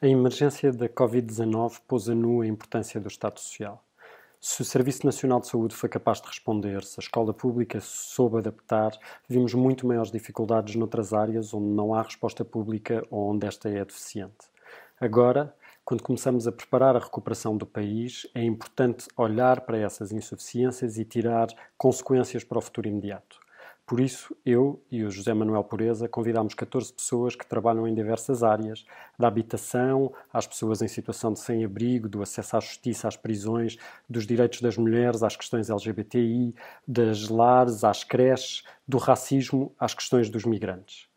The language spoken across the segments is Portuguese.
A emergência da Covid-19 pôs a nu a importância do Estado Social. Se o Serviço Nacional de Saúde foi capaz de responder, se a escola pública soube adaptar, vimos muito maiores dificuldades noutras áreas onde não há resposta pública ou onde esta é deficiente. Agora, quando começamos a preparar a recuperação do país, é importante olhar para essas insuficiências e tirar consequências para o futuro imediato. Por isso, eu e o José Manuel Pureza convidámos 14 pessoas que trabalham em diversas áreas, da habitação às pessoas em situação de sem-abrigo, do acesso à justiça, às prisões, dos direitos das mulheres às questões LGBTI, das lares às creches, do racismo às questões dos migrantes.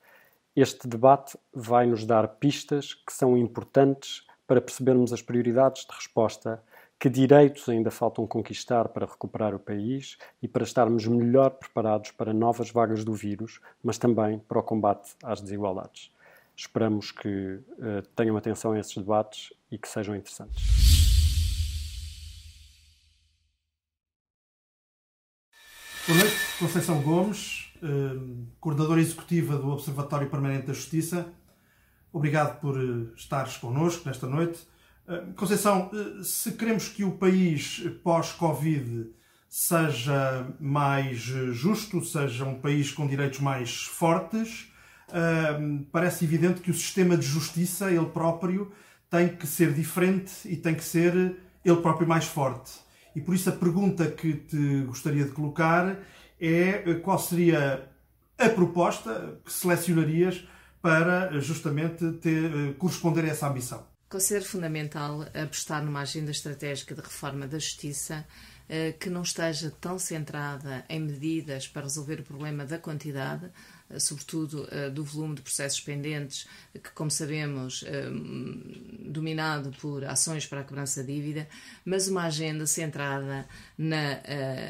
Este debate vai nos dar pistas que são importantes para percebermos as prioridades de resposta que direitos ainda faltam conquistar para recuperar o país e para estarmos melhor preparados para novas vagas do vírus, mas também para o combate às desigualdades. Esperamos que uh, tenham atenção a esses debates e que sejam interessantes. Boa noite, Conceição Gomes, uh, coordenadora executiva do Observatório Permanente da Justiça. Obrigado por uh, estares connosco nesta noite. Eh, Conceição, eh, se queremos que o país pós-Covid seja mais justo, seja um país com direitos mais fortes, eh, parece evidente que o sistema de justiça, ele próprio, tem que ser diferente e tem que ser ele próprio mais forte. E por isso a pergunta que te gostaria de colocar é qual seria a proposta que selecionarias para justamente ter, corresponder a essa ambição? Considero fundamental apostar numa agenda estratégica de reforma da justiça eh, que não esteja tão centrada em medidas para resolver o problema da quantidade, eh, sobretudo eh, do volume de processos pendentes, que, como sabemos, dominado por ações para a cobrança de dívida, mas uma agenda centrada na,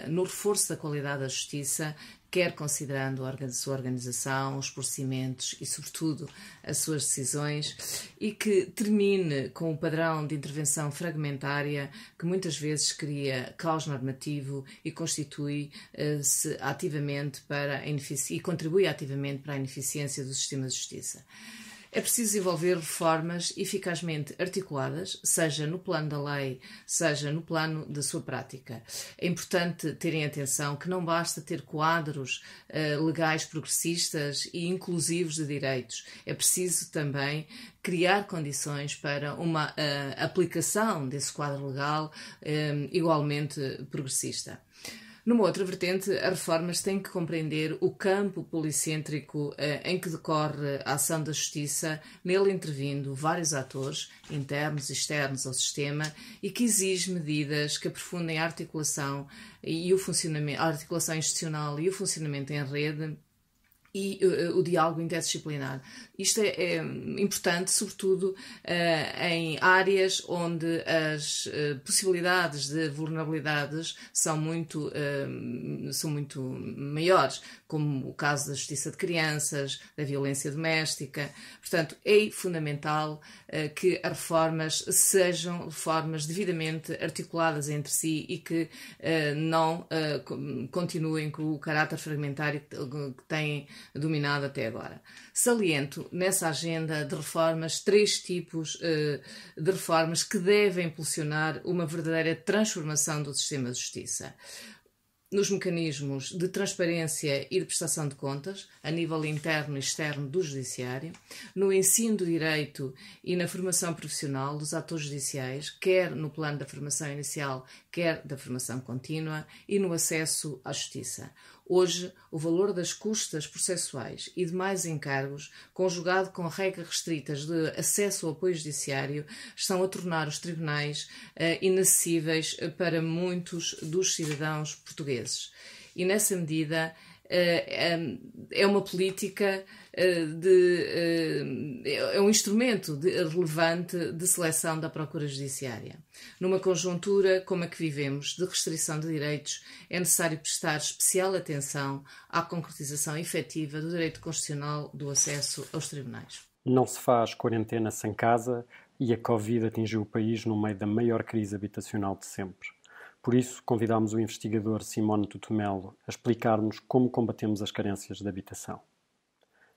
no reforço da qualidade da justiça quer considerando a sua organização, os procedimentos e, sobretudo, as suas decisões, e que termine com o padrão de intervenção fragmentária que muitas vezes cria caos normativo e constitui-se ativamente para e contribui ativamente para a ineficiência do sistema de justiça. É preciso desenvolver reformas eficazmente articuladas, seja no plano da lei, seja no plano da sua prática. É importante terem atenção que não basta ter quadros uh, legais progressistas e inclusivos de direitos. É preciso também criar condições para uma uh, aplicação desse quadro legal uh, igualmente progressista. Numa outra vertente, as reformas têm que compreender o campo policêntrico eh, em que decorre a ação da justiça, nele intervindo vários atores, internos e externos ao sistema, e que exige medidas que aprofundem a articulação e o funcionamento, a articulação institucional e o funcionamento em rede e uh, o diálogo interdisciplinar. Isto é, é importante, sobretudo uh, em áreas onde as uh, possibilidades de vulnerabilidades são muito, são muito maiores, como o caso da justiça de crianças, da violência doméstica. Portanto, é fundamental que as reformas sejam reformas devidamente articuladas entre si e que não continuem com o caráter fragmentário que têm dominado até agora. Saliento nessa agenda de reformas três tipos uh, de reformas que devem impulsionar uma verdadeira transformação do sistema de justiça nos mecanismos de transparência e de prestação de contas, a nível interno e externo do Judiciário, no ensino do direito e na formação profissional dos atores judiciais, quer no plano da formação inicial, quer da formação contínua, e no acesso à justiça. Hoje, o valor das custas processuais e demais encargos, conjugado com regras restritas de acesso ao apoio judiciário, estão a tornar os tribunais uh, inacessíveis para muitos dos cidadãos portugueses. E, nessa medida, é uma política eh, de, eh, é um instrumento relevante de seleção da procura judiciária. Numa conjuntura como a que vivemos, de restrição de direitos, é necessário prestar especial atenção à concretização efetiva do direito constitucional do acesso aos tribunais. Não se faz quarentena sem casa e a Covid atingiu o país no meio da maior crise habitacional de sempre. Por isso, convidámos o investigador Simone Tutumelo a explicar-nos como combatemos as carências de habitação.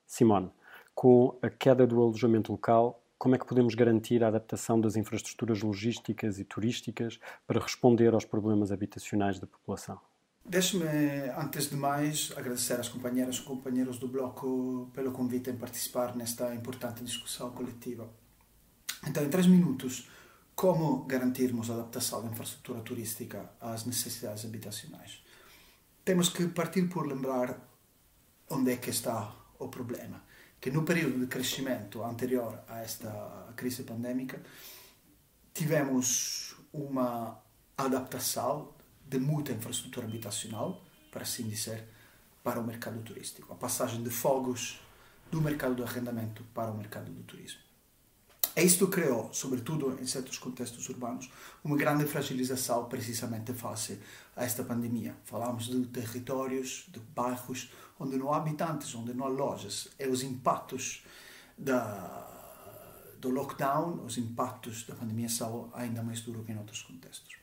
Simone, com a queda do alojamento local, como é que podemos garantir a adaptação das infraestruturas logísticas e turísticas para responder aos problemas habitacionais da população? Deixe-me, antes de mais, agradecer às companheiras e companheiros do Bloco pelo convite em participar nesta importante discussão coletiva. Então, em três minutos, como garantirmos a adaptação da infraestrutura turística às necessidades habitacionais? Temos que partir por lembrar onde é que está o problema. Que no período de crescimento anterior a esta crise pandémica, tivemos uma adaptação de muita infraestrutura habitacional, para assim dizer, para o mercado turístico. A passagem de fogos do mercado do arrendamento para o mercado do turismo. E isto criou, sobretudo em certos contextos urbanos, uma grande fragilização precisamente face a esta pandemia. Falamos de territórios, de bairros onde não há habitantes, onde não há lojas. E os impactos da, do lockdown, os impactos da pandemia são ainda mais duros que em outros contextos.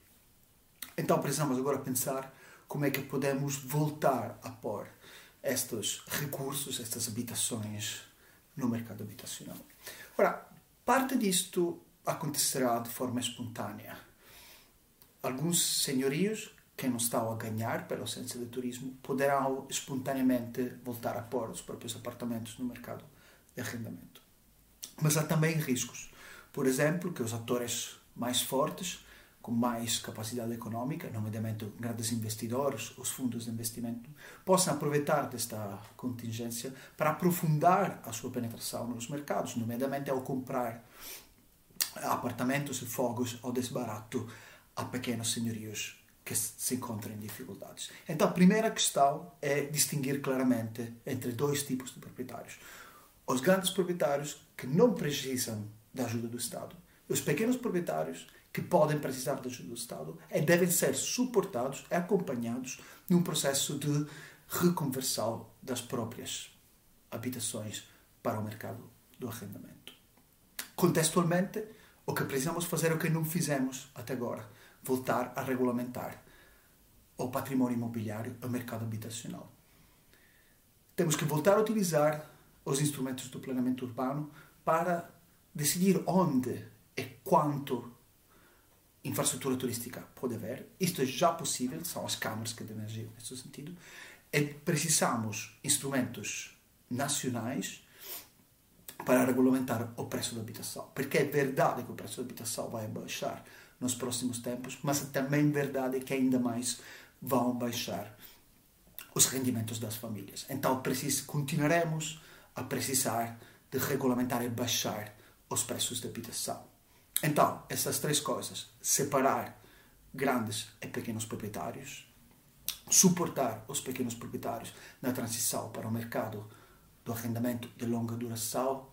Então precisamos agora pensar como é que podemos voltar a pôr estes recursos, estas habitações no mercado habitacional. Ora, parte disto acontecerá de forma espontânea. Alguns senhorios que não estão a ganhar pela ausência de turismo poderão espontaneamente voltar a pôr os próprios apartamentos no mercado de arrendamento. Mas há também riscos. Por exemplo, que os atores mais fortes com mais capacidade econômica, nomeadamente grandes investidores, os fundos de investimento, possam aproveitar desta contingência para aprofundar a sua penetração nos mercados, nomeadamente ao comprar apartamentos e fogos ao desbarato a pequenos senhorios que se encontram em dificuldades. Então, a primeira questão é distinguir claramente entre dois tipos de proprietários. Os grandes proprietários que não precisam da ajuda do Estado e os pequenos proprietários que podem precisar da ajuda do Estado e devem ser suportados e acompanhados num processo de reconversão das próprias habitações para o mercado do arrendamento. Contextualmente, o que precisamos fazer é o que não fizemos até agora: voltar a regulamentar o património imobiliário, o mercado habitacional. Temos que voltar a utilizar os instrumentos do planeamento urbano para decidir onde e quanto infraestrutura turística pode haver. Isto é já possível, são as câmaras que devem agir nesse sentido. E precisamos instrumentos nacionais para regulamentar o preço da habitação. Porque é verdade que o preço da habitação vai baixar nos próximos tempos, mas é também verdade que ainda mais vão baixar os rendimentos das famílias. Então precis, continuaremos a precisar de regulamentar e baixar os preços da habitação. Então, essas três coisas: separar grandes e pequenos proprietários, suportar os pequenos proprietários na transição para o mercado do arrendamento de longa duração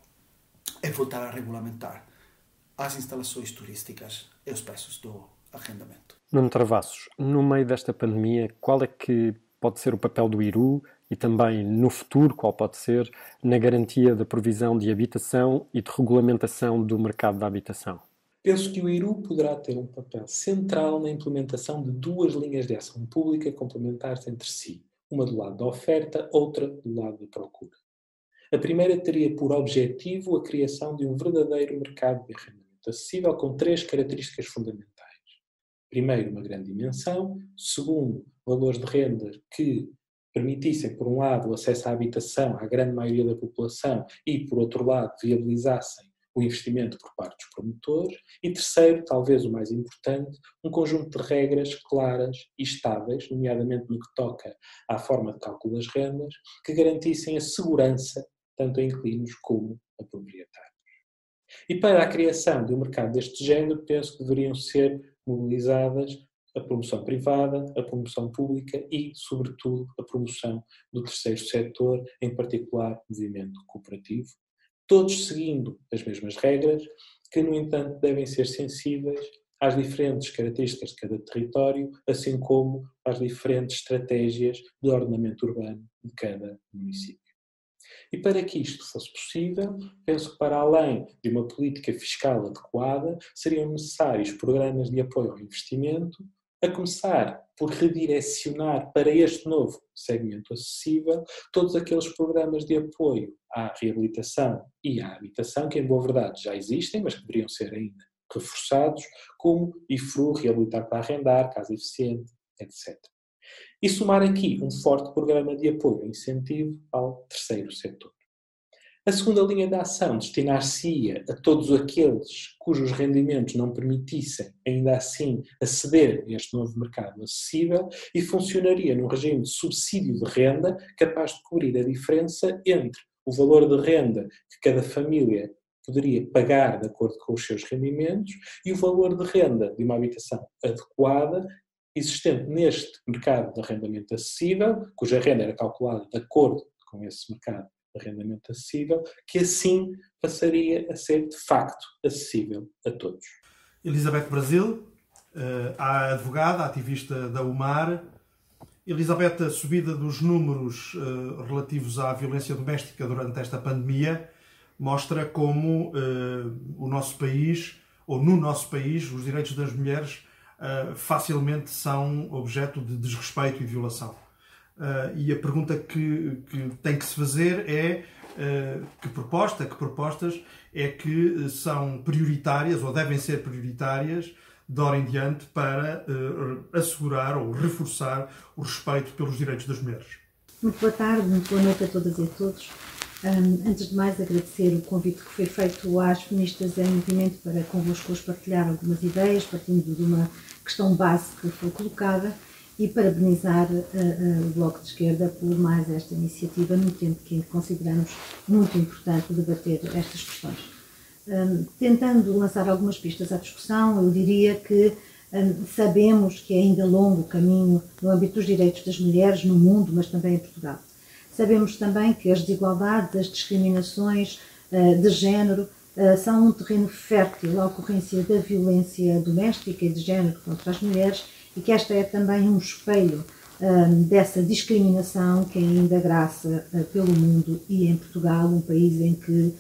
e voltar a regulamentar as instalações turísticas e os preços do arrendamento. Nuno Travassos, no meio desta pandemia, qual é que pode ser o papel do IRU e também no futuro, qual pode ser, na garantia da provisão de habitação e de regulamentação do mercado da habitação? Penso que o IRU poderá ter um papel central na implementação de duas linhas de ação pública complementares entre si, uma do lado da oferta, outra do lado da procura. A primeira teria por objetivo a criação de um verdadeiro mercado de arrendamento acessível com três características fundamentais. Primeiro, uma grande dimensão. Segundo, valores de renda que permitissem, por um lado, o acesso à habitação à grande maioria da população e, por outro lado, viabilizassem o investimento por parte dos promotores e terceiro, talvez o mais importante, um conjunto de regras claras e estáveis, nomeadamente no que toca à forma de cálculo das rendas, que garantissem a segurança tanto a inquilinos como a proprietários. E para a criação de um mercado deste género, penso que deveriam ser mobilizadas a promoção privada, a promoção pública e, sobretudo, a promoção do terceiro setor, em particular movimento cooperativo, todos seguindo as mesmas regras, que, no entanto, devem ser sensíveis às diferentes características de cada território, assim como às diferentes estratégias de ordenamento urbano de cada município. E para que isto fosse possível, penso que para além de uma política fiscal adequada, seriam necessários programas de apoio ao investimento, A começar por redirecionar para este novo segmento acessível todos aqueles programas de apoio à reabilitação e à habitação que, em boa verdade, já existem, mas que deveriam ser ainda reforçados, como IFRU, Reabilitar para Arrendar, Casa Eficiente, etc. E somar aqui um forte programa de apoio e incentivo ao terceiro setor. A segunda linha de ação destinar-se-ia a todos aqueles cujos rendimentos não permitissem, ainda assim, aceder a este novo mercado acessível e funcionaria num regime de subsídio de renda capaz de cobrir a diferença entre o valor de renda que cada família poderia pagar de acordo com os seus rendimentos e o valor de renda de uma habitação adequada existente neste mercado de arrendamento acessível, cuja renda era calculada de acordo com esse mercado arrendamento acessível, que assim passaria a ser de facto acessível a todos. Elizabeth Brasil, eh, a advogada, ativista da UMAR. Elizabeth, a subida dos números eh, relativos à violência doméstica durante esta pandemia mostra como eh, o nosso país, ou no nosso país, os direitos das mulheres facilmente são objeto de desrespeito e violação. Uh, e a pergunta que, que, tem que se fazer é uh, que proposta, que propostas é que são prioritárias ou devem ser prioritárias de hora em diante para uh, assegurar ou reforçar o respeito pelos direitos das mulheres. Muito boa tarde, muito boa noite a todas e a todos. Um, antes de mais, agradecer o convite que foi feito às feministas em movimento para convosco hoje partilhar algumas ideias, partindo de uma questão base que foi colocada e parabenizar uh, uh, o Bloco de Esquerda por mais esta iniciativa, no tempo que consideramos muito importante debater estas questões. Um, tentando lançar algumas pistas à discussão, eu diria que um, sabemos que é ainda longo o caminho no âmbito dos direitos das mulheres no mundo, mas também em Portugal. Sabemos também que as desigualdades, as discriminações uh, de género são um terreno fértil à ocorrência da violência doméstica e de género contra as mulheres e que esta é também um espelho um, dessa discriminação que ainda graça uh, pelo mundo e em Portugal, um país em que uh,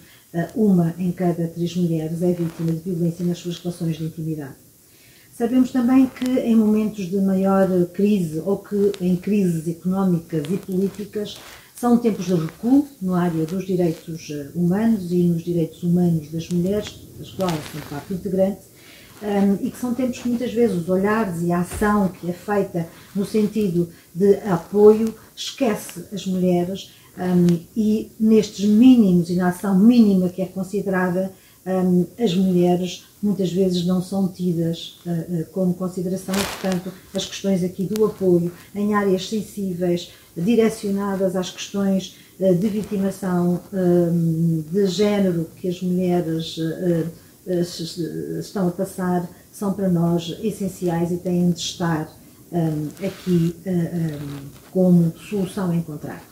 uma em cada três mulheres é vítima de violência nas suas relações de intimidade. Sabemos também que em momentos de maior crise ou que em crises económicas e políticas são tempos de recuo na área dos direitos uh, humanos e nos direitos humanos das mulheres, das quais são parte integrante, um, e que são tempos que muitas vezes os olhares e a ação que é feita no sentido de apoio esquece as mulheres um, e nestes mínimos e na ação mínima que é considerada um, as mulheres muitas vezes não são tidas uh, uh, como consideração portanto as questões aqui do apoio em áreas sensíveis direcionadas às questões uh, de vitimação de género que as mulheres estão a passar são para nós essenciais e têm de estar um, aqui um, eh, como solução a encontrar.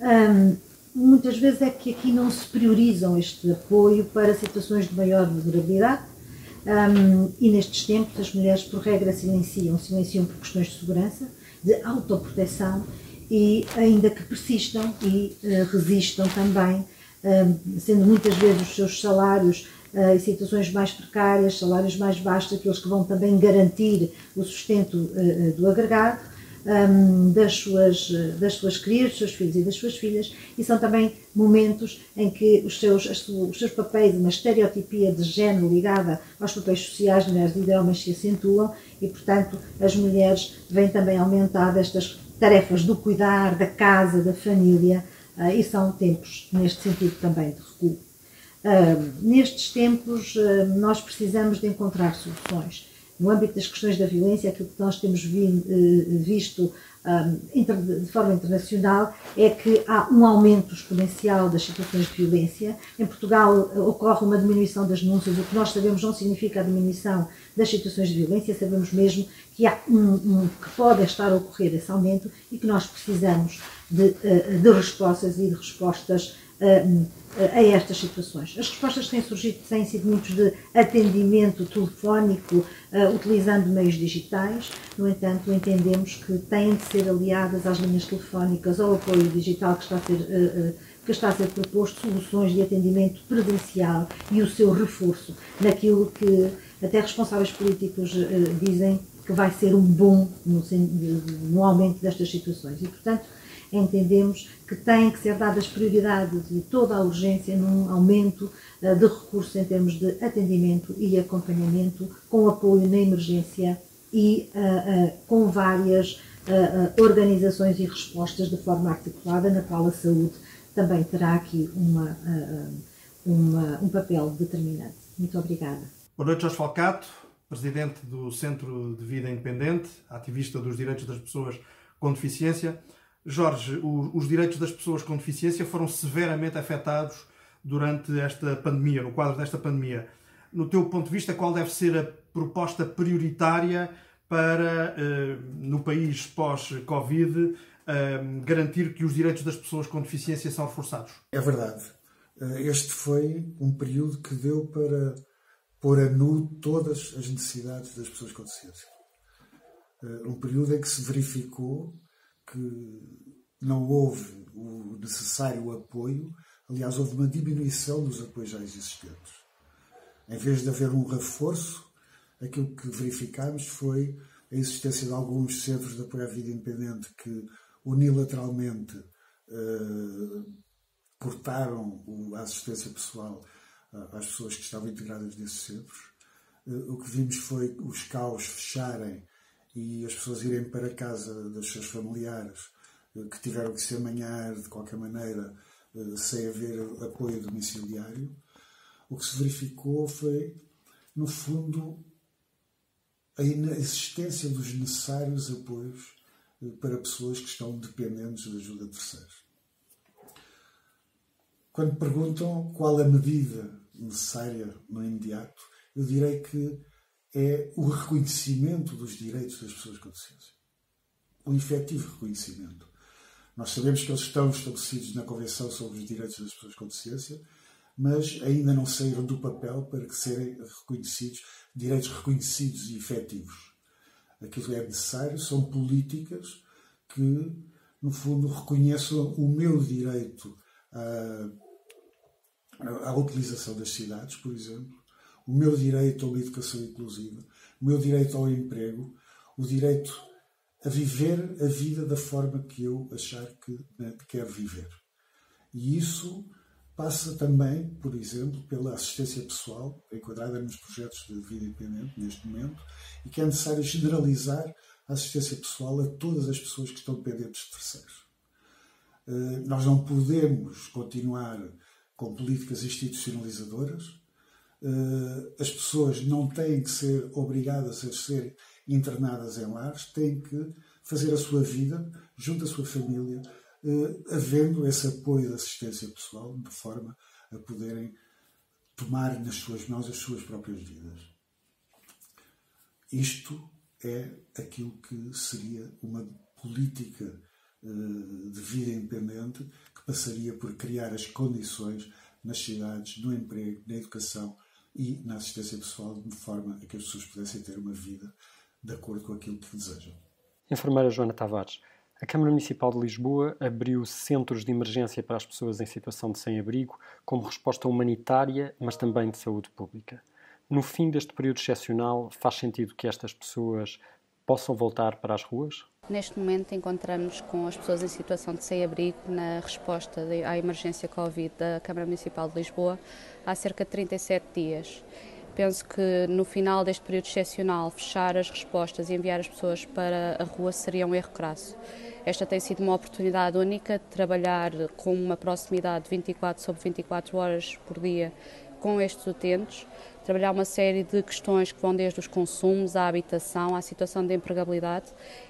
Um, muitas vezes é que aqui não se priorizam este apoio para situações de maior vulnerabilidade e nestes tempos as mulheres por regra silenciam, silenciam por questões de segurança, de autoproteção e ainda que persistam e uh, resistam também, sendo muitas vezes os seus salários em situações mais precárias, salários mais baixos, aqueles que vão também garantir o sustento do agregado, um, das, suas, das suas crias, dos seus filhos e das suas filhas, e são também momentos em que os seus, os seus papéis, uma estereotipia de género ligada aos papéis sociais mulheres e homens se acentuam e, portanto, as mulheres vêm também aumentar estas tarefas do cuidar, da casa, da família, uh, e são tempos, neste sentido, também de recuo. Uh, nestes tempos, uh, nós precisamos de encontrar soluções. No âmbito das questões da violência, aquilo que nós temos vi, uh, visto de forma internacional é que há um aumento exponencial das situações de violência. Em Portugal ocorre uma diminuição das denúncias, o que nós sabemos não significa a diminuição das situações de violência, sabemos mesmo que há um, um que pode estar a ocorrer esse aumento e que nós precisamos de, de respostas e de respostas a estas situações. As respostas têm surgido têm sido muitos de atendimento telefónico, uh, utilizando meios digitais, no entanto, entendemos que têm de ser aliadas às linhas telefónicas ao apoio digital que está a ser, uh, uh, que está a ser proposto, soluções de atendimento presencial e o seu reforço naquilo que até responsáveis políticos dizem que vai ser um bom no, no aumento destas situações. E, portanto, entendemos que têm que ser dadas prioridades e toda a urgência num aumento uh, de recursos em termos de atendimento e acompanhamento, com apoio na emergência e uh, uh, com várias organizações e respostas de forma articulada, na qual a saúde também terá aqui uma, uma, um papel determinante. Muito obrigada. Boa noite, Jorge Falcato, presidente do Centro de Vida Independente, ativista dos direitos das pessoas com deficiência. Jorge, os direitos das pessoas com deficiência foram severamente afetados durante esta pandemia, no quadro desta pandemia. No teu ponto de vista, qual deve ser a proposta prioritária para, eh, no país pós-Covid, eh, garantir que os direitos das pessoas com deficiência são reforçados? É verdade. Eh, este foi um período que deu para pôr a nu todas as necessidades das pessoas com deficiência. Um período em que se verificou que não houve o necessário apoio, aliás, houve uma diminuição dos apoios já existentes. Em vez de haver um reforço, aquilo que verificámos foi a existência de alguns centros de apoio à vida independente que unilateralmente eh, cortaram a assistência pessoal às pessoas que estavam integradas nesses centros. Eh, o que vimos foi os caos fecharem e as pessoas irem para casa dos seus familiares eh, que tiveram que se amanhar de qualquer maneira sem haver apoio domiciliário. O que se verificou foi, no fundo, a inexistência dos necessários apoios eh, para pessoas que estão dependentes de ajuda de terceiros. Quando perguntam qual a medida necessária no imediato, eu direi que é o reconhecimento dos direitos das pessoas com deficiência. O efetivo reconhecimento. Nós sabemos que eles estão estabelecidos na Convenção sobre os Direitos das Pessoas com Deficiência, mas ainda não saíram do papel para que serem reconhecidos, direitos reconhecidos e efetivos. Aquilo que é necessário são políticas que, no fundo, reconheçam o meu direito à, à utilização das cidades, por exemplo, o meu direito a uma educação inclusiva, o meu direito ao emprego, o direito a viver a vida da forma que eu achar que né, quero viver. E isso passa também, por exemplo, pela assistência pessoal, enquadrada nos projetos de vida independente neste momento, e que é necessário generalizar a assistência pessoal a todas as pessoas que estão dependentes de terceiros. Eh, nós não podemos continuar com políticas institucionalizadoras. Eh, as pessoas não têm que ser obrigadas a ser internadas em lares, têm que fazer a sua vida junto à sua família, eh, havendo esse apoio de assistência pessoal, de forma a poderem tomar nas suas mãos as suas próprias vidas. Isto é aquilo que seria uma política eh, de vida independente que passaria por criar as condições nas cidades, no emprego, na educação e na assistência pessoal, de forma a que as pessoas pudessem ter uma vida de acordo com aquilo que desejam. Enfermeira Joana Tavares, a Câmara Municipal de Lisboa abriu centros de emergência para as pessoas em situação de sem-abrigo, como resposta humanitária, mas também de saúde pública. No fim deste período excepcional, faz sentido que estas pessoas possam voltar para as ruas? Neste momento encontramos com as pessoas em situação de sem-abrigo na resposta à emergência Covid da Câmara Municipal de Lisboa há cerca de 37 dias. Penso que no final deste período excepcional, fechar as respostas e enviar as pessoas para a rua seria um erro crasso. Esta tem sido uma oportunidade única de trabalhar com uma proximidade de 24 sobre 24 horas por dia com estes utentes, trabalhar uma série de questões que vão desde os consumos, à habitação, à situação de empregabilidade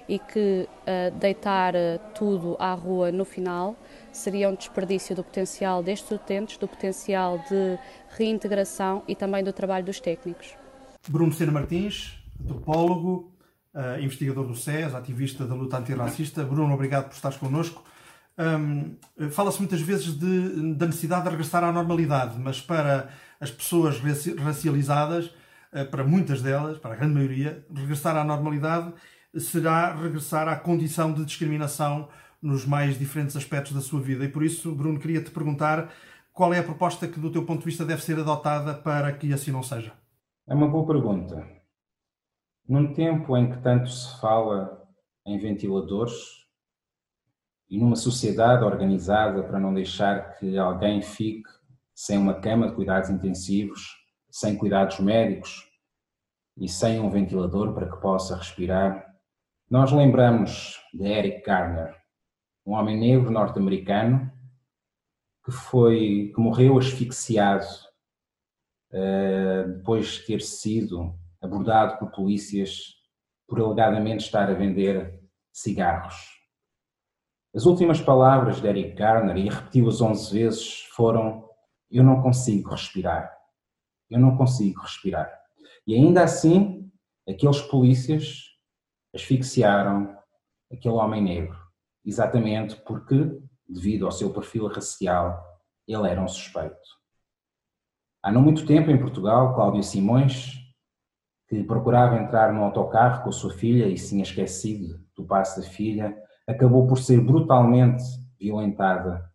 e que uh, deitar uh, tudo à rua no final seria um desperdício do potencial destes utentes, do potencial de reintegração e também do trabalho dos técnicos. Bruno Sena Martins, antropólogo, uh, investigador do SES, ativista da luta antirracista. Bruno, obrigado por estares connosco. Um, Fala-se muitas vezes de, da necessidade de regressar à normalidade, mas para as pessoas racializadas, uh, para muitas delas, para a grande maioria, regressar à normalidade será regressar à condição de discriminação nos mais diferentes aspectos da sua vida. E por isso, Bruno, queria te perguntar qual é a proposta que, do teu ponto de vista, deve ser adotada para que assim não seja? É uma boa pergunta. Num tempo em que tanto se fala em ventiladores e numa sociedade organizada para não deixar que alguém fique sem uma cama de cuidados intensivos, sem cuidados médicos e sem um ventilador para que possa respirar, nós lembramos de Eric Garner, um homem negro norte-americano que foi que morreu asfixiado uh, depois de ter sido abordado por polícias por alegadamente estar a vender cigarros. As últimas palavras de Eric Garner, e repetiu-as 11 vezes, foram: Eu não consigo respirar. Eu não consigo respirar. E ainda assim, aqueles polícias asfixiaram aquele homem negro, exatamente porque, devido ao seu perfil racial, ele era um suspeito. Há não muito tempo, em Portugal, Cláudio Simões, que procurava entrar no autocarro com a sua filha e se tinha esquecido do passo da filha, acabou por ser brutalmente violentada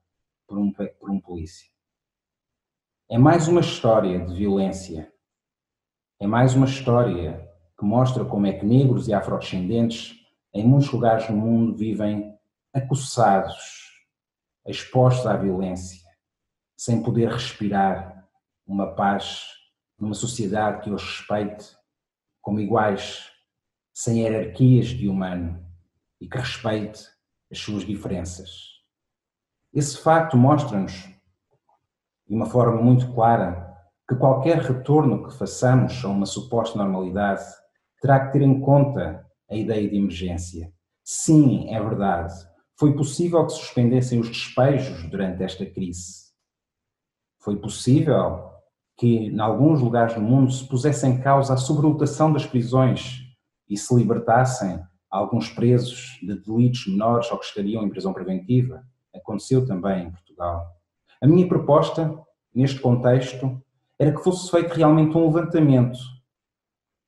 por um, por um polícia. É mais uma história de violência. É mais uma história que mostra como é que negros e afrodescendentes em muitos lugares do mundo vivem acossados, expostos à violência, sem poder respirar uma paz numa sociedade que os respeite como iguais, sem hierarquias de humano e que respeite as suas diferenças. Esse facto mostra-nos, de uma forma muito clara, que qualquer retorno que façamos a uma suposta normalidade terá que ter em conta a ideia de emergência. Sim, é verdade. Foi possível que suspendessem os despejos durante esta crise. Foi possível que, em alguns lugares do mundo, se pusesse em causa a sobrelotação das prisões e se libertassem alguns presos de delitos menores ou que estariam em prisão preventiva. Aconteceu também em Portugal. A minha proposta, neste contexto, era que fosse feito realmente um levantamento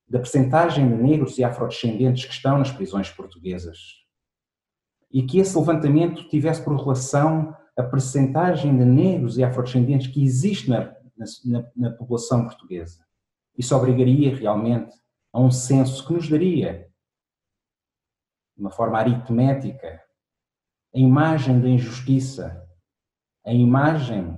da percentagem de negros e afrodescendentes que estão nas prisões portuguesas. E que esse levantamento tivesse por relação a percentagem de negros e afrodescendentes que existe na na, na população portuguesa. Isso obrigaria realmente a um censo que nos daria, de uma forma aritmética, a imagem da injustiça, a imagem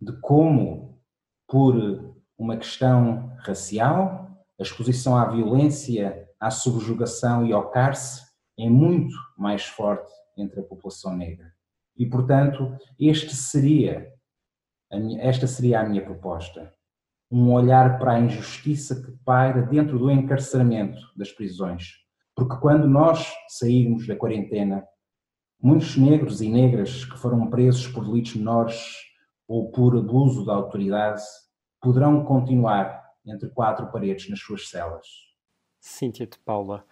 de como, por uma questão racial, a exposição à violência, à subjugação e ao cárcere é muito mais forte entre a população negra. E, portanto, este seria esta seria a minha proposta. Um olhar para a injustiça que paira dentro do encarceramento das prisões. Porque quando nós sairmos da quarentena, muitos negros e negras que foram presos por delitos menores ou por abuso da autoridade poderão continuar entre quatro paredes nas suas celas. Cíntia de Paula,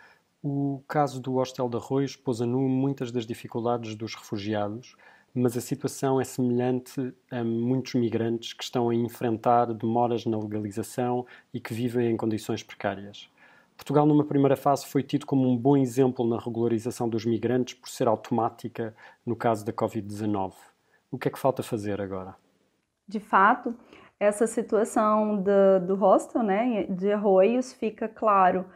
o caso do Hostel de Arroios pôs a nu muitas das dificuldades dos refugiados mas a situação é semelhante a muitos migrantes que estão a enfrentar demoras na legalização e que vivem em condições precárias. Portugal, numa primeira fase, foi tido como um bom exemplo na regularização dos migrantes por ser automática no caso da Covid-19. O que é que falta fazer agora? De fato, essa situação do, do hostel né, de arroios fica claro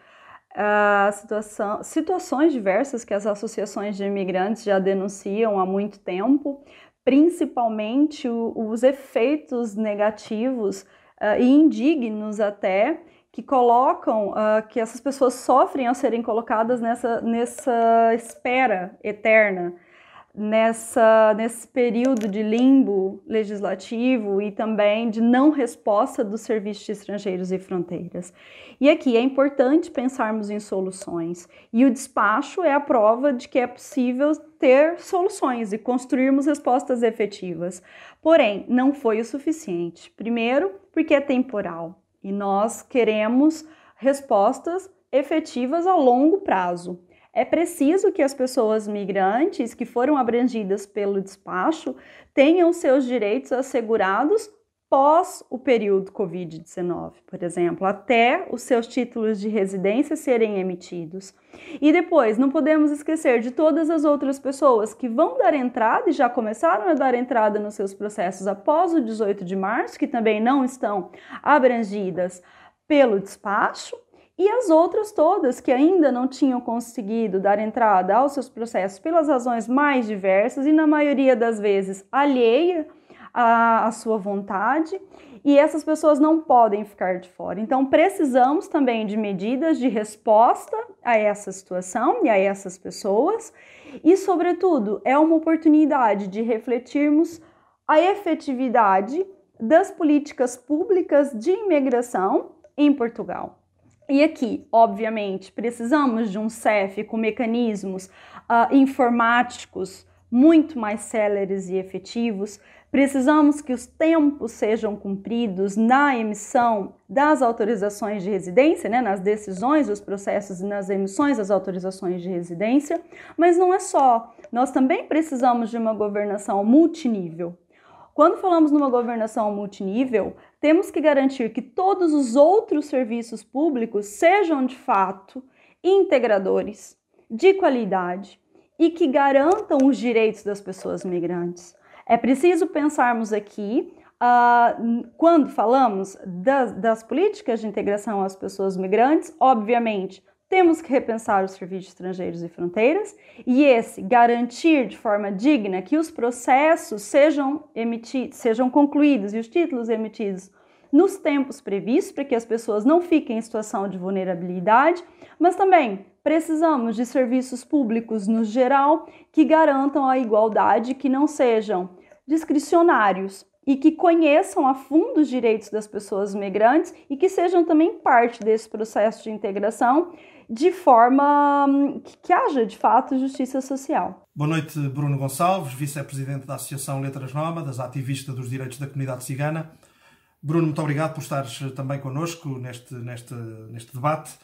a situação, situações diversas que as associações de imigrantes já denunciam há muito tempo, principalmente os efeitos negativos uh, e indignos até que colocam uh, que essas pessoas sofrem ao serem colocadas nessa, nessa espera eterna nessa, nesse período de limbo legislativo e também de não resposta dos serviços de estrangeiros e fronteiras. E aqui é importante pensarmos em soluções, e o despacho é a prova de que é possível ter soluções e construirmos respostas efetivas. Porém, não foi o suficiente. Primeiro, porque é temporal e nós queremos respostas efetivas a longo prazo. É preciso que as pessoas migrantes que foram abrangidas pelo despacho tenham seus direitos assegurados pós o período Covid-19, por exemplo, até os seus títulos de residência serem emitidos. E depois, não podemos esquecer de todas as outras pessoas que vão dar entrada e já começaram a dar entrada nos seus processos após o 18 de março, que também não estão abrangidas pelo despacho e as outras todas que ainda não tinham conseguido dar entrada aos seus processos pelas razões mais diversas e, na maioria das vezes, alheia à, à sua vontade, e essas pessoas não podem ficar de fora. Então, precisamos também de medidas de resposta a essa situação e a essas pessoas, e, sobretudo, é uma oportunidade de refletirmos a efetividade das políticas públicas de imigração em Portugal. E aqui, obviamente, precisamos de um CEF com mecanismos uh, informáticos muito mais céleres e efetivos. Precisamos que os tempos sejam cumpridos na emissão das autorizações de residência, né, nas decisões dos processos e nas emissões das autorizações de residência. Mas não é só, nós também precisamos de uma governação multinível. Quando falamos numa governação multinível, temos que garantir que todos os outros serviços públicos sejam de fato integradores, de qualidade e que garantam os direitos das pessoas migrantes. É preciso pensarmos aqui, uh, quando falamos das, das políticas de integração às pessoas migrantes, obviamente, temos que repensar os serviços estrangeiros e fronteiras e esse garantir de forma digna que os processos sejam emitidos, sejam concluídos e os títulos emitidos nos tempos previstos para que as pessoas não fiquem em situação de vulnerabilidade, mas também precisamos de serviços públicos no geral que garantam a igualdade, que não sejam discricionários e que conheçam a fundo os direitos das pessoas migrantes e que sejam também parte desse processo de integração de forma hum, que, que haja, de fato, justiça social. Boa noite, Bruno Gonçalves, vice-presidente da Associação Letras Nómadas, ativista dos direitos da comunidade cigana. Bruno, muito obrigado por estares também connosco neste, neste, neste debate.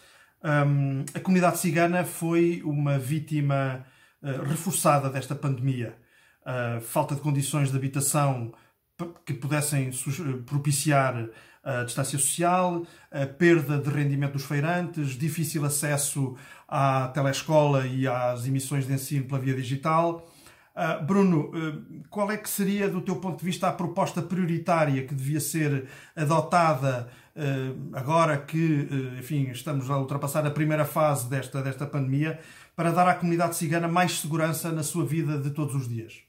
Um, a comunidade cigana foi uma vítima uh, reforçada desta pandemia. Uh, falta de condições de habitação que pudessem propiciar a distância social, a perda de rendimento dos feirantes, difícil acesso à telescola e às emissões de ensino pela via digital. Uh, Bruno, uh, qual é que seria, do teu ponto de vista, a proposta prioritária que devia ser adotada uh, agora que, enfim, estamos a ultrapassar a primeira fase desta, desta pandemia, para dar à comunidade cigana mais segurança na sua vida de todos os dias?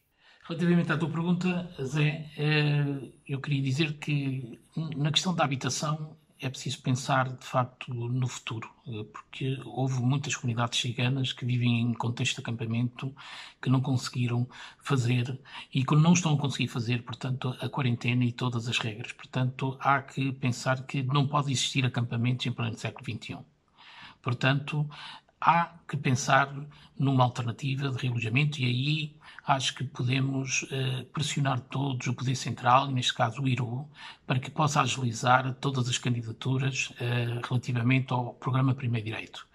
Relativamente à tua pergunta, Zé, eh, eu queria dizer que na questão da habitação é preciso pensar de facto no futuro, eh, porque houve muitas comunidades ciganas que vivem em contexto de acampamento que não conseguiram fazer e que não estão a conseguir fazer, portanto, a quarentena e todas as regras. Portanto, há que pensar que não pode existir acampamentos em pleno século XXI. Portanto, há que pensar numa alternativa de realojamento e aí acho que podemos uh, pressionar todos o Poder Central, neste caso o IRU, para que possa agilizar todas as candidaturas uh, relativamente ao programa Primeiro Direito.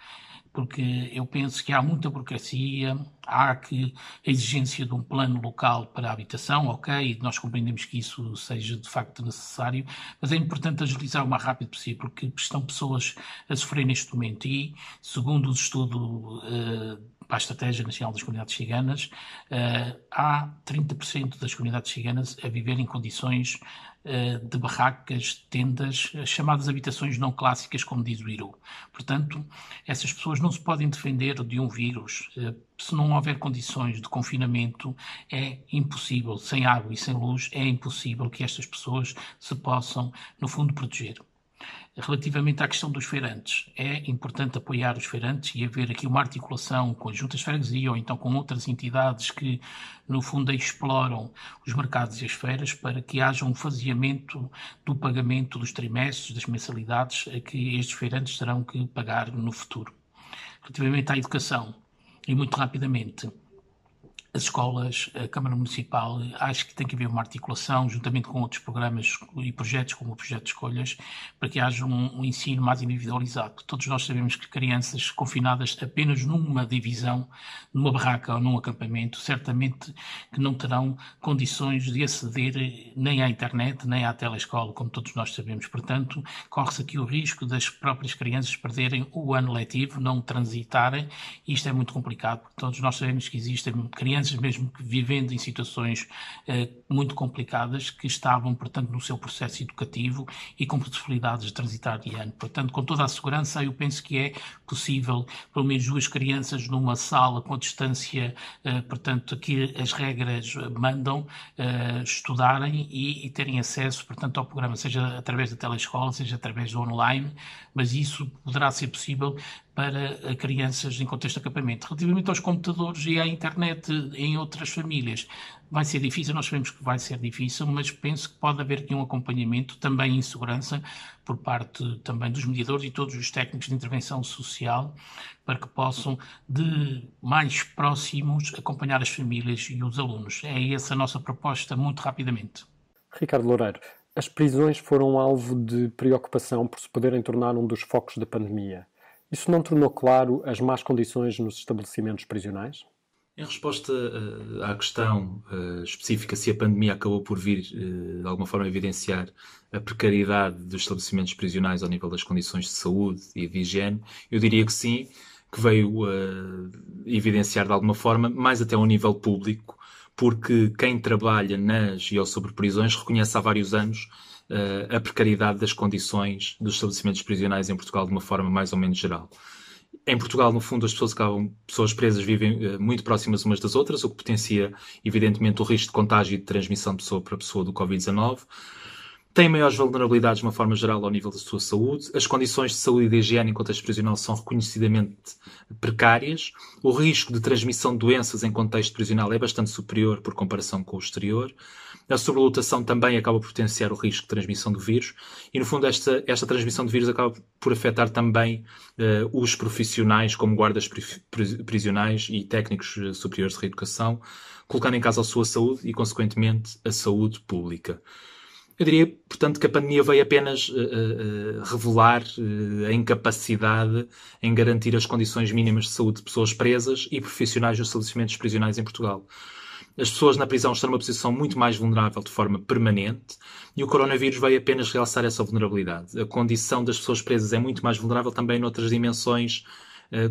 Porque eu penso que há muita burocracia, há que a exigência de um plano local para a habitação, ok, nós compreendemos que isso seja de facto necessário, mas é importante agilizar o mais rápido possível, porque estão pessoas a sofrer neste momento e, segundo o estudo uh, para a Estratégia Nacional das Comunidades Ciganas, uh, há 30% das comunidades ciganas a viver em condições uh, de barracas, tendas, chamadas habitações não clássicas, como diz o Iru. Portanto, essas pessoas não se podem defender de um vírus. Uh, se não houver condições de confinamento, é impossível, sem água e sem luz, é impossível que estas pessoas se possam, no fundo, proteger. Relativamente à questão dos feirantes, é importante apoiar os feirantes e haver aqui uma articulação com as juntas de freguesia ou então com outras entidades que, no fundo, exploram os mercados e as feiras para que haja um faseamento do pagamento dos trimestres, das mensalidades que estes feirantes terão que pagar no futuro. Relativamente à educação, e muito rapidamente, as escolas, a Câmara Municipal, acho que tem que haver uma articulação, juntamente com outros programas e projetos, como o Projeto de Escolhas, para que haja um, um, ensino mais individualizado. Todos nós sabemos que crianças confinadas apenas numa divisão, numa barraca ou num acampamento, certamente que não terão condições de aceder nem à internet, nem à telescola, como todos nós sabemos. Portanto, corre-se aqui o risco das próprias crianças perderem o ano letivo, não transitarem, e isto é muito complicado, porque todos nós sabemos que existem crianças crianças mesmo que vivendo em situações eh, muito complicadas que estavam, portanto, no seu processo educativo e com possibilidades de transitar de ano. Portanto, com toda a segurança, eu penso que é possível, pelo menos duas crianças numa sala com a distância, eh, portanto, que as regras mandam, eh, estudarem e, e terem acesso, portanto, ao programa, seja através da telescola, seja através do online, mas isso poderá ser possível para crianças em contexto de acampamento. Relativamente aos computadores e à internet em outras famílias, vai ser difícil, nós sabemos que vai ser difícil, mas penso que pode haver aqui um acompanhamento também em segurança por parte também dos mediadores e todos os técnicos de intervenção social para que possam de mais próximos acompanhar as famílias e os alunos. É essa a nossa proposta muito rapidamente. Ricardo Loureiro, as prisões foram alvo de preocupação por se poderem tornar um dos focos da pandemia. Isso não tornou claro as más condições nos estabelecimentos prisionais? Em resposta uh, à questão uh, específica se a pandemia acabou por vir, uh, de alguma forma, evidenciar a precariedade dos estabelecimentos prisionais ao nível das condições de saúde e de higiene, eu diria que sim, que veio evidenciar de alguma forma, mais até ao nível público, porque quem trabalha nas e ou sobre prisões reconhece há vários anos a precariedade das condições dos estabelecimentos prisionais em Portugal de uma forma mais ou menos geral. Em Portugal, no fundo, as pessoas acabam, pessoas presas vivem uh, muito próximas umas das outras, o que potencia, evidentemente, o risco de contágio e de transmissão de pessoa para pessoa do Covid-19 têm maiores vulnerabilidades de uma forma geral ao nível da sua saúde, as condições de saúde e de higiene em contexto prisional são reconhecidamente precárias, o risco de transmissão de doenças em contexto prisional é bastante superior por comparação com o exterior, a sobrelotação também acaba por potenciar o risco de transmissão do vírus. E, no fundo, esta, esta transmissão do vírus acaba por afetar também uh, os profissionais, como guardas prisionais e técnicos eh, superiores de reeducação, colocando em causa a sua saúde e, consequentemente, a saúde pública. Eu diria, portanto, que a pandemia veio apenas uh, uh, revelar uh, a incapacidade em garantir as condições mínimas de saúde de pessoas presas e profissionais dos estabelecimentos prisionais em Portugal. As pessoas na prisão estão numa posição muito mais vulnerável de forma permanente e o coronavírus veio apenas realçar essa vulnerabilidade. A condição das pessoas presas é muito mais vulnerável também noutras dimensões,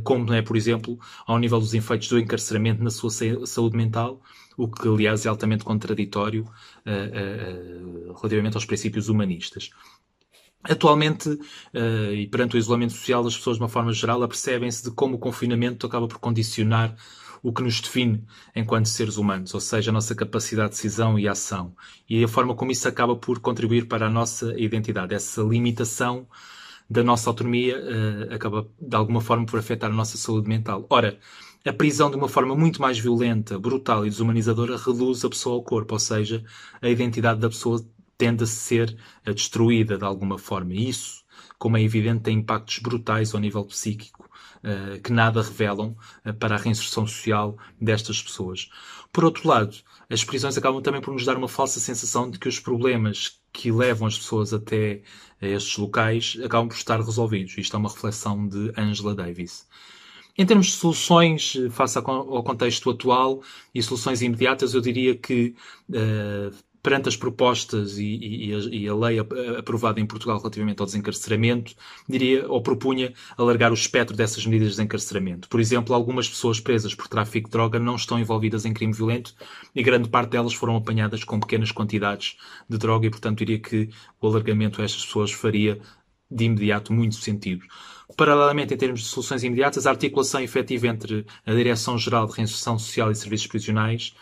como, é, por exemplo, ao nível dos efeitos do encarceramento na sua saúde mental o que, aliás, é altamente contraditório uh, uh, relativamente aos princípios humanistas. Atualmente, uh, e perante o isolamento social, as pessoas, de uma forma geral, apercebem-se de como o confinamento acaba por condicionar o que nos define enquanto seres humanos, ou seja, a nossa capacidade de decisão e ação. E a forma como isso acaba por contribuir para a nossa identidade. Essa limitação da nossa autonomia uh, acaba, de alguma forma, por afetar a nossa saúde mental. Ora, a prisão de uma forma muito mais violenta, brutal e desumanizadora reduz a pessoa ao corpo, ou seja, a identidade da pessoa tende a ser destruída de alguma forma. E isso, como é evidente, tem impactos brutais ao nível psíquico uh, que nada revelam uh, para a reinserção social destas pessoas. Por outro lado, as prisões acabam também por nos dar uma falsa sensação de que os problemas que levam as pessoas até estes locais acabam por estar resolvidos. Isto é uma reflexão de Angela Davis. Em termos de soluções eh, face ao contexto atual e soluções imediatas, eu diria que uh, perante as propostas e, e, e, a lei aprovada em Portugal relativamente ao desencarceramento, diria ou propunha alargar o espectro dessas medidas de desencarceramento. Por exemplo, algumas pessoas presas por tráfico de droga não estão envolvidas em crime violento e grande parte delas foram apanhadas com pequenas quantidades de droga e, portanto, diria que o alargamento a estas pessoas faria de imediato muito sentido. Paralelamente, em termos de soluções imediatas, a articulação efetiva entre a Direção-Geral de Reinserção Social e Serviços Prisionais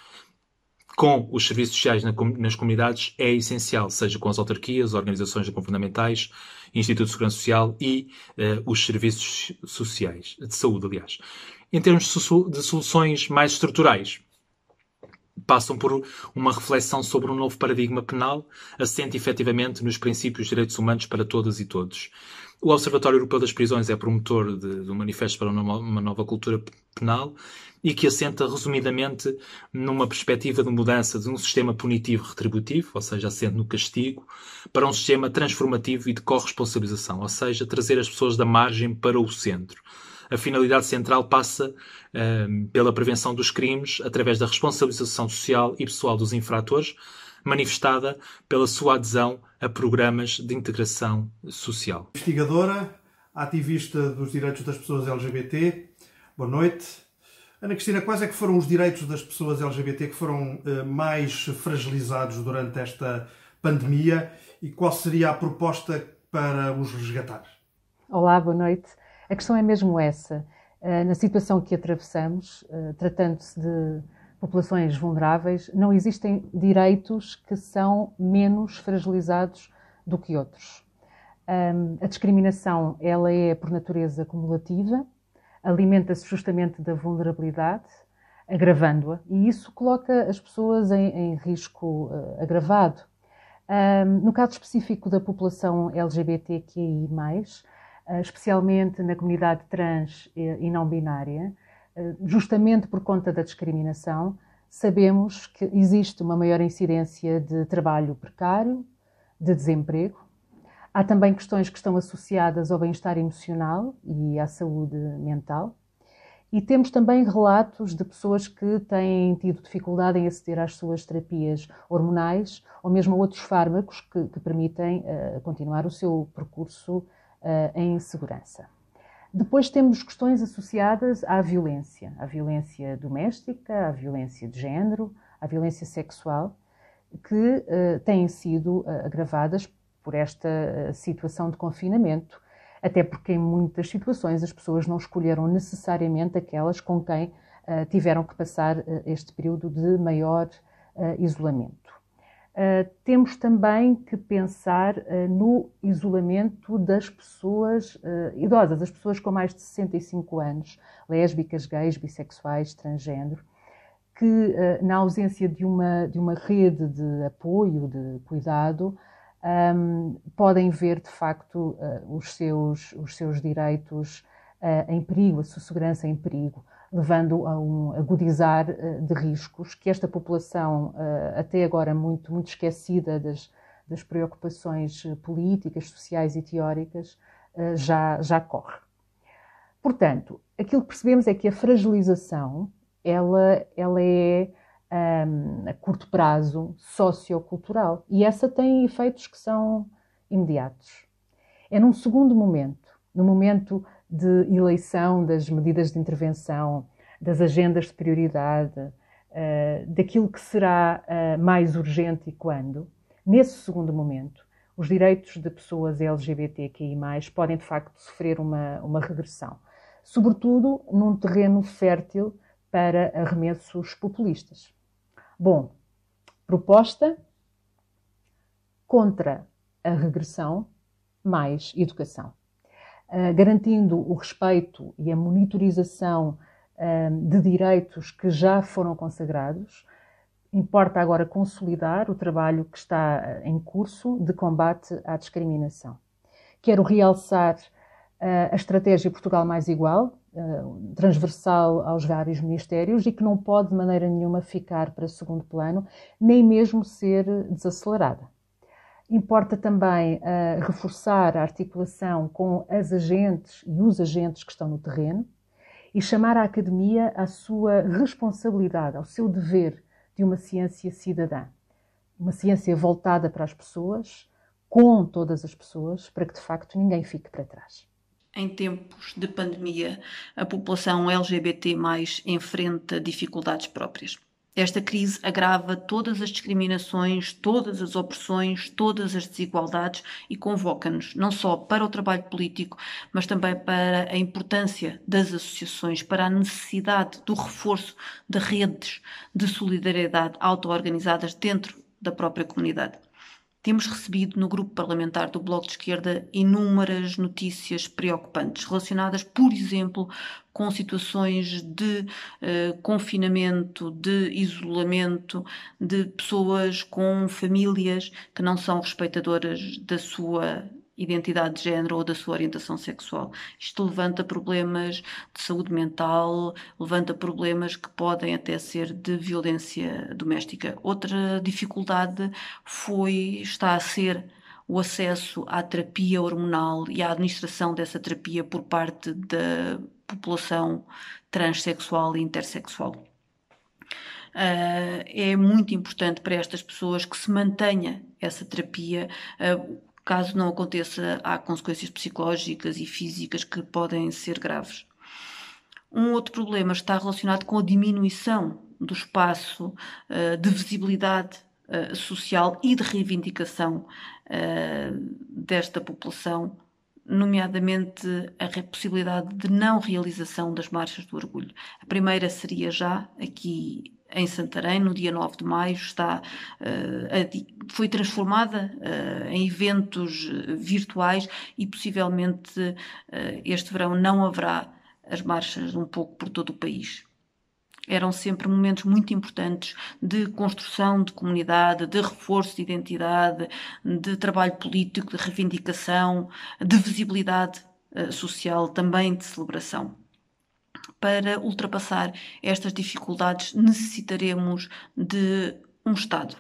com os serviços sociais nas comunidades é essencial, seja com as autarquias, organizações governamentais, Instituto de Segurança Social e uh, os serviços sociais, de saúde, aliás. Em termos de soluções mais estruturais, passam por uma reflexão sobre um novo paradigma penal, assente efetivamente nos princípios de direitos humanos para todas e todos. O Observatório Europeu das Prisões é promotor de, de um manifesto para uma, nova cultura penal e que assenta resumidamente numa perspectiva de mudança de um sistema punitivo retributivo, ou seja, assenta no castigo, para um sistema transformativo e de corresponsabilização, ou seja, trazer as pessoas da margem para o centro. A finalidade central passa um, pela prevenção dos crimes através da responsabilização social e pessoal dos infratores, manifestada pela sua adesão a programas de integração social. Investigadora, ativista dos direitos das pessoas LGBT, boa noite. Ana Cristina, quais é que foram os direitos das pessoas LGBT que foram uh, mais fragilizados durante esta pandemia e qual seria a proposta para os resgatar? Olá, boa noite. A questão é mesmo essa. Uh, na situação que atravessamos, uh, tratando-se de populações vulneráveis, não existem direitos que são menos fragilizados do que outros. A discriminação ela é por natureza cumulativa, alimenta-se justamente da vulnerabilidade, agravando-a, e isso coloca as pessoas em, em risco uh, agravado. Um, no caso específico da população LGBTQI, uh, especialmente na comunidade trans e, e não binária, justamente por conta da discriminação, sabemos que existe uma maior incidência de trabalho precário, de desemprego. Há também questões que estão associadas ao bem-estar emocional e à saúde mental. E temos também relatos de pessoas que têm tido dificuldade em aceder às suas terapias hormonais ou mesmo a outros fármacos que, que permitem uh, continuar o seu percurso uh, em segurança. Depois temos questões associadas à violência, à violência doméstica, à violência de género, à violência sexual, que uh, têm sido agravadas por esta situação de confinamento até porque em muitas situações as pessoas não escolheram necessariamente aquelas com quem uh, tiveram que passar uh, este período de maior uh, isolamento. temos também que pensar no isolamento das pessoas idosas, as pessoas com mais de 65 anos, lésbicas, gays, bissexuais, transgênero, que na ausência de uma, de uma rede de apoio, de cuidado, um, podem ver de facto uh, os, seus, os seus direitos uh, em perigo, a sua segurança em perigo, levando a um agudizar uh, de riscos que esta população, até agora muito, muito esquecida das, das preocupações políticas, sociais e teóricas, já, já corre. Portanto, aquilo que percebemos é que a fragilização ela, ela é um, a curto prazo sociocultural. E essa tem efeitos que são imediatos. É num segundo momento, no momento de eleição das medidas de intervenção, das agendas de prioridade, uh, daquilo que será uh, mais urgente e quando, nesse segundo momento, os direitos de pessoas LGBTQI, podem de facto sofrer uma, uma regressão, sobretudo num terreno fértil para arremessos populistas. Bom, proposta contra a regressão, mais educação. Uh, garantindo o respeito e a monitorização uh, de direitos que já foram consagrados, importa agora consolidar o trabalho que está ah, em curso de combate à discriminação. Quero realçar uh, a estratégia Portugal Mais Igual, transversal aos vários ministérios e que não pode de maneira nenhuma ficar para segundo plano, nem mesmo ser desacelerada. Importa também uh, reforçar a articulação com as agentes e os agentes que estão no terreno e chamar a academia à sua responsabilidade, ao seu dever de uma ciência cidadã. Uma ciência voltada para as pessoas, com todas as pessoas, para que de facto ninguém fique para trás em tempos de pandemia, a população LGBT enfrenta dificuldades próprias. Esta crise agrava todas as discriminações, todas as opressões, todas as desigualdades e convoca-nos não só para o trabalho político, mas também para a importância das associações, para a necessidade do reforço de redes de solidariedade auto-organizadas dentro da própria comunidade. Temos recebido no grupo parlamentar do Bloco de Esquerda inúmeras notícias preocupantes relacionadas, por exemplo, com situações de uh, confinamento, de isolamento, de pessoas com famílias que não são respeitadoras da sua identidade de género ou da sua orientação sexual. Isto levanta problemas de saúde mental, levanta problemas que podem até ser de violência doméstica. Outra dificuldade foi está a ser o acesso à terapia hormonal e à administração dessa terapia por parte da população transexual e intersexual. Uh, é muito importante para estas pessoas que se mantenha essa terapia. Uh, Caso não aconteça, há consequências psicológicas e físicas que podem ser graves. Um outro problema está relacionado com a diminuição do espaço uh, de visibilidade uh, social e de reivindicação uh, desta população, nomeadamente a possibilidade de não realização das marchas do orgulho. A primeira seria já aqui em Santarém, no dia 9 de maio, está, uh, foi transformada uh, em eventos virtuais e possivelmente este verão não haverá as marchas um pouco por todo o país. Eram sempre momentos muito importantes de construção de comunidade, de reforço de identidade, de trabalho político, de reivindicação, de visibilidade social, também de celebração para ultrapassar estas dificuldades, necessitaremos de um Estado.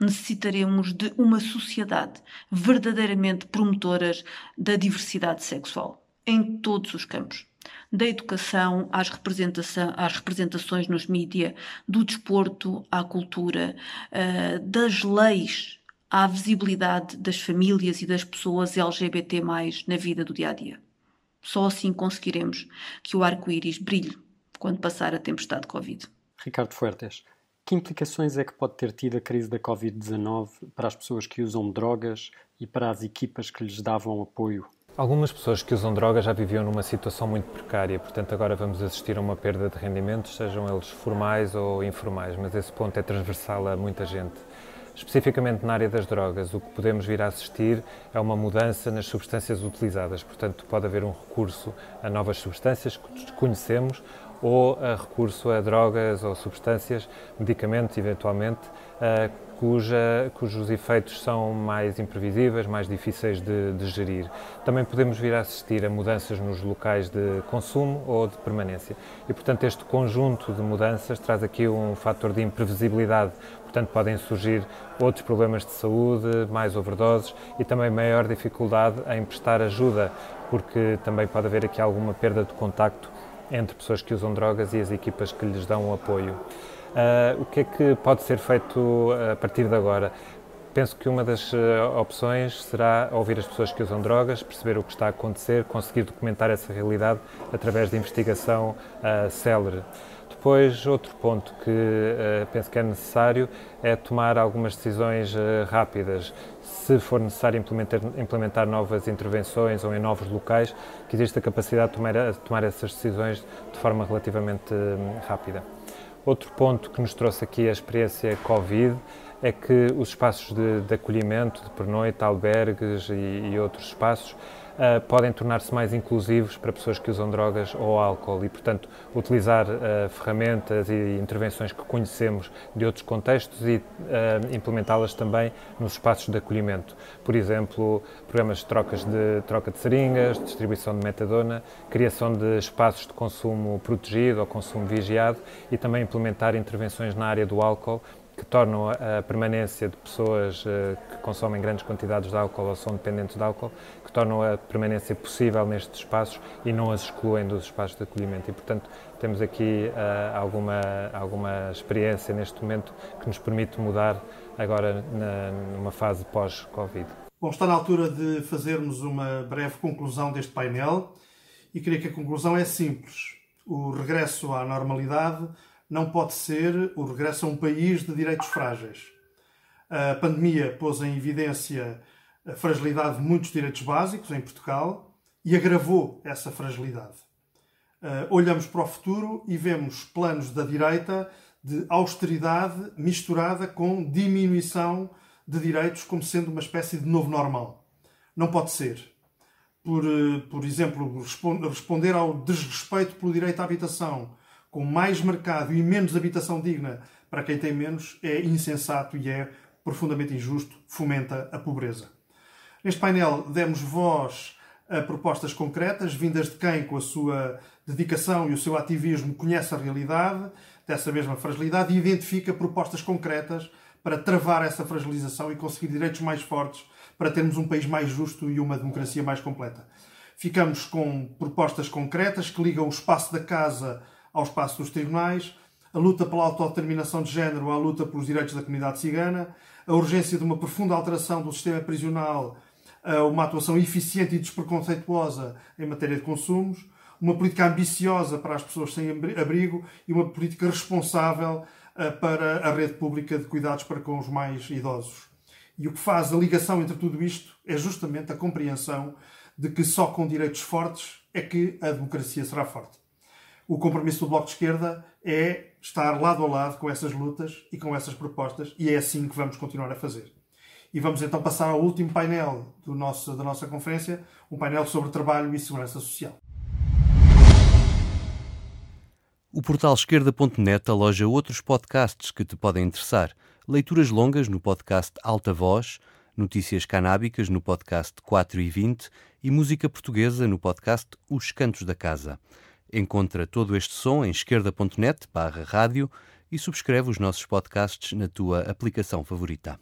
Necessitaremos de uma sociedade verdadeiramente promotoras da diversidade sexual em todos os campos. Da educação às, representação, às representações nos mídias, do desporto à cultura, uh, das leis à visibilidade das famílias e das pessoas LGBT na vida do dia a dia. Só assim conseguiremos que o arco-íris brilhe quando passar a tempestade Covid. Ricardo Fuertes, que implicações é que pode ter tido a crise da Covid-19 para as pessoas que usam drogas e para as equipas que lhes davam apoio? Algumas pessoas que usam drogas já viviam numa situação muito precária, portanto, agora vamos assistir a uma perda de rendimentos, sejam eles formais ou informais, mas esse ponto é transversal a muita gente. Especificamente na área das drogas, o que podemos vir a assistir é uma mudança nas substâncias utilizadas. Portanto, pode haver um recurso a novas substâncias que desconhecemos ou a recurso a drogas ou substâncias, medicamentos, eventualmente, uh, cuja, cujos efeitos são mais imprevisíveis, mais difíceis de, de, gerir. Também podemos vir a assistir a mudanças nos locais de consumo ou de permanência. E, portanto, este conjunto de mudanças traz aqui um fator de imprevisibilidade. Portanto, podem surgir outros problemas de saúde, mais overdoses e também maior dificuldade em prestar ajuda, porque também pode haver aqui alguma perda de contacto entre pessoas que usam drogas e as equipas que lhes dão o apoio. Uh, o que é que pode ser feito a partir de agora? Penso que uma das uh, opções será ouvir as pessoas que usam drogas, perceber o que está a acontecer, conseguir documentar essa realidade através de investigação uh, célere. Depois, outro ponto que uh, penso que é necessário é tomar algumas decisões uh, rápidas. Se for necessário implementar, implementar, novas intervenções ou em novos locais, que exista a capacidade de tomar, tomar essas decisões de forma relativamente uh, rápida. Outro ponto que nos trouxe aqui a experiência Covid é que os espaços de, de acolhimento, de pernoite, albergues e, e outros espaços uh, podem tornar-se mais inclusivos para pessoas que usam drogas ou álcool e, portanto, utilizar uh, ferramentas e intervenções que conhecemos de outros contextos e uh, implementá-las também nos espaços de acolhimento. Por exemplo, programas de, trocas de troca de seringas, distribuição de metadona, criação de espaços de consumo protegido ou consumo vigiado e também implementar intervenções na área do álcool que tornam a permanência de pessoas que consomem grandes quantidades de álcool ou são dependentes de álcool que tornam a permanência possível nestes espaços e não as excluem dos espaços de acolhimento. E, portanto, temos aqui uh, alguma, alguma experiência neste momento que nos permite mudar agora na, numa fase pós-Covid. Bom, está na altura de fazermos uma breve conclusão deste painel e creio que a conclusão é simples. O regresso à normalidade não pode ser o regresso a um país de direitos frágeis. A pandemia pôs em evidência a fragilidade de muitos direitos básicos em Portugal e agravou essa fragilidade. Olhamos para o futuro e vemos planos da direita de austeridade misturada com diminuição de direitos como sendo uma espécie de novo normal. Não pode ser. Por, uh, por exemplo, responder ao desrespeito pelo direito à habitação, com mais mercado e menos habitação digna para quem tem menos, é insensato e é profundamente injusto, fomenta a pobreza. Neste painel demos voz a propostas concretas, vindas de quem, com a sua dedicação e o seu ativismo, conhece a realidade dessa mesma fragilidade e identifica propostas concretas para travar essa fragilização e conseguir direitos mais fortes para termos um país mais justo e uma democracia mais completa. Ficamos com propostas concretas que ligam o espaço da casa ao espaço dos tribunais, a luta pela autodeterminação de género à luta pelos direitos da comunidade cigana, a urgência de uma profunda alteração do sistema prisional uma atuação eficiente e despreconceituosa em matéria de consumos, uma política ambiciosa para as pessoas sem abrigo e uma política responsável uh, para a rede pública de cuidados para com os mais idosos. E o que faz a ligação entre tudo isto é justamente a compreensão de que só com direitos fortes é que a democracia será forte. O compromisso do Bloco de Esquerda é estar lado a lado com essas lutas e com essas propostas, e é assim que vamos continuar a fazer. E vamos então passar ao último painel do nosso, da nossa conferência, um painel sobre trabalho e segurança social. O portal esquerda.net aloja outros podcasts que te podem interessar. Leituras longas no podcast Alta Voz, notícias canábicas no podcast 4 e 20 e música portuguesa no podcast Os Cantos da Casa. Encontra todo este som em esquerda.net barra rádio e subscreve os nossos podcasts na tua aplicação favorita.